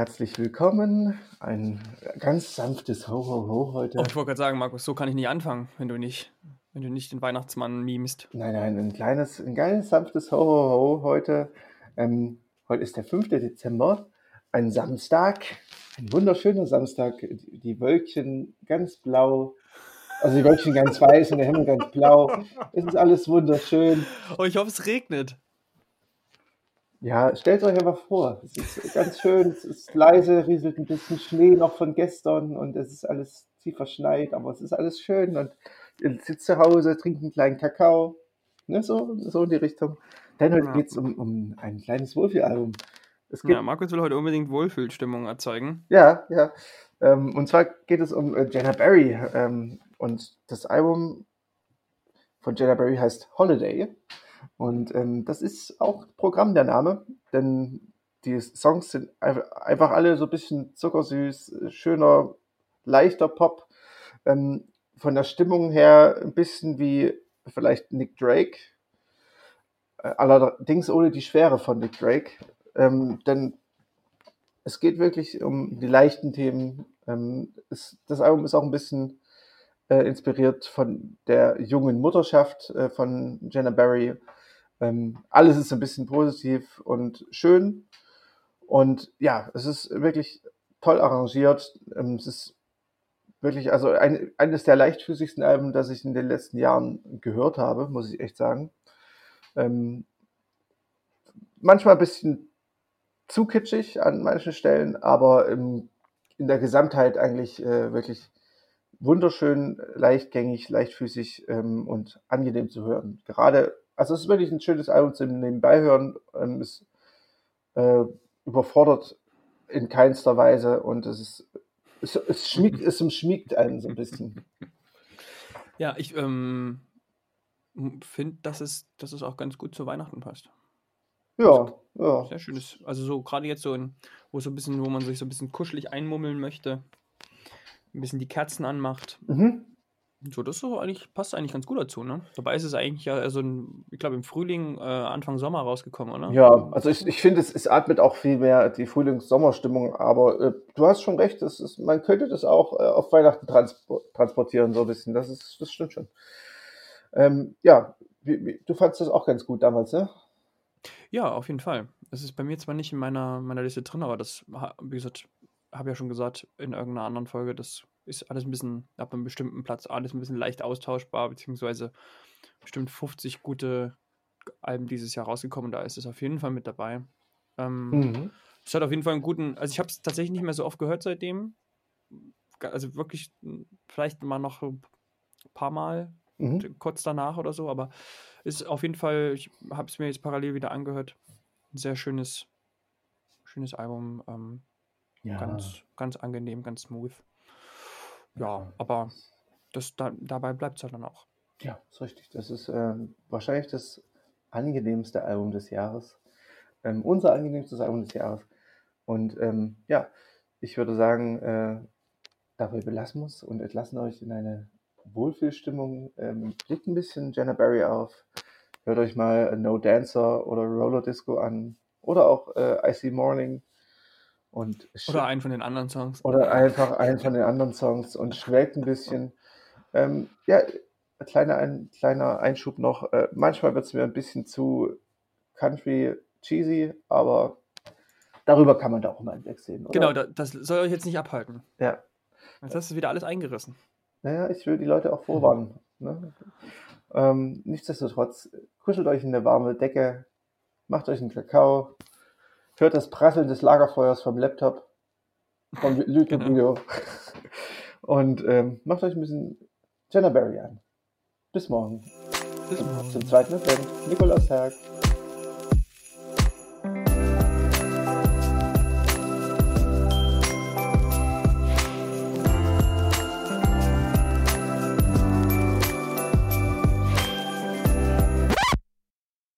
herzlich willkommen. Ein ganz sanftes Ho Ho Ho heute. Oh, ich wollte gerade sagen, Markus, so kann ich nicht anfangen, wenn du nicht, wenn du nicht den Weihnachtsmann memst. Nein, nein, ein kleines, ein kleines sanftes Ho Ho Ho heute. Ähm, heute ist der 5. Dezember, ein Samstag, ein wunderschöner Samstag. Die Wölkchen ganz blau, also die Wölkchen ganz weiß und der Himmel ganz blau. Es ist alles wunderschön. Oh, ich hoffe, es regnet. Ja, stellt euch einfach vor, es ist ganz schön, es ist leise, rieselt ein bisschen Schnee noch von gestern und es ist alles tief verschneit, aber es ist alles schön und ihr sitzt zu Hause, trinkt einen kleinen Kakao, ne, so, so in die Richtung. Denn heute Ja. geht es um, um ein kleines Wohlfühlalbum. Es gibt, Ja, Markus will heute unbedingt Wohlfühlstimmung erzeugen. ja, ja. Ähm, und zwar geht es um äh, Jenna Barry ähm, und das Album von Jenna Barry heißt Holiday. Und ähm, das ist auch Programm der Name, denn die Songs sind ein- einfach alle so ein bisschen zuckersüß, schöner, leichter Pop. Ähm, von der Stimmung her ein bisschen wie vielleicht Nick Drake. Äh, allerdings ohne die Schwere von Nick Drake. Ähm, denn es geht wirklich um die leichten Themen. Ähm, es, das Album ist auch ein bisschen äh, inspiriert von der jungen Mutterschaft äh, von Jenna Barry. Ähm, alles ist ein bisschen positiv und schön. Und ja, es ist wirklich toll arrangiert. Ähm, es ist wirklich, also ein, eines der leichtfüßigsten Alben, das ich in den letzten Jahren gehört habe, muss ich echt sagen. Ähm, manchmal ein bisschen zu kitschig an manchen Stellen, aber im, in der Gesamtheit eigentlich äh, wirklich wunderschön, leichtgängig, leichtfüßig ähm, und angenehm zu hören. Gerade, also es ist wirklich ein schönes Album zum Nebenbeihören. Ähm, es äh, überfordert in keinster Weise und es ist, es, es schmiegt, es umschmiegt einen so ein bisschen. Ja, ich ähm, finde, dass es, dass es auch ganz gut zu Weihnachten passt. Ja, ja. Sehr schönes, also so gerade jetzt so, in, wo so ein bisschen, wo man sich so ein bisschen kuschelig einmummeln möchte, ein bisschen die Kerzen anmacht. Mhm. So, das so eigentlich, passt eigentlich ganz gut dazu, ne? Dabei ist es eigentlich ja so ein, ich glaube, im Frühling, äh, Anfang Sommer rausgekommen, oder? Ja, also ich, ich finde, es, es atmet auch viel mehr die Frühlings-Sommerstimmung, aber äh, du hast schon recht, das ist, man könnte das auch äh, auf Weihnachten transpo transportieren, so ein bisschen. Das, ist, das stimmt schon. Ähm, ja, wie, wie, du fandst das auch ganz gut damals, ne? Ja, auf jeden Fall. Es ist bei mir zwar nicht in meiner, meiner Liste drin, aber das, wie gesagt, habe ja schon gesagt in irgendeiner anderen Folge, das ist alles ein bisschen, ab einem bestimmten Platz, alles ein bisschen leicht austauschbar, beziehungsweise bestimmt 50 gute Alben dieses Jahr rausgekommen, da ist es auf jeden Fall mit dabei. Ähm, Mhm. Es hat auf jeden Fall einen guten, also ich habe es tatsächlich nicht mehr so oft gehört seitdem. Also wirklich m, vielleicht mal noch ein paar Mal Mhm. kurz danach oder so, aber ist auf jeden Fall, ich habe es mir jetzt parallel wieder angehört. Ein sehr schönes, schönes Album. Ähm, Ja. ganz, ganz angenehm, ganz smooth. Ja, aber das, da, dabei bleibt es halt dann auch. Ja, ist richtig. Das ist ähm, wahrscheinlich das angenehmste Album des Jahres. Ähm, unser angenehmstes Album des Jahres. Und ähm, ja, ich würde sagen, äh, dabei belassen wir es und entlassen euch in eine Wohlfühlstimmung. Ähm, blickt ein bisschen Jenna Barry auf. Hört euch mal No Dancer oder Roller Disco an. Oder auch äh, Icy Morning. Und Oder einen von den anderen Songs. oder einfach einen von den anderen Songs und schwelgt ein bisschen. Ähm, ja, ein kleiner, ein kleiner Einschub noch. Äh, manchmal wird es mir ein bisschen zu country cheesy, aber darüber kann man da auch mal hinwegsehen. Oder? Genau, da, das soll euch jetzt nicht abhalten. Ja. Jetzt hast du wieder alles eingerissen. Naja, ich will die Leute auch vorwarnen. Ne? Ähm, nichtsdestotrotz, kuschelt euch in eine warme Decke, macht euch einen Kakao, hört das Prasseln des Lagerfeuers vom Laptop, vom YouTube-Video und ähm, macht euch ein bisschen Jenna Barry an. Bis morgen. Bis morgen. Zum zweiten Advent. Nikolaustag.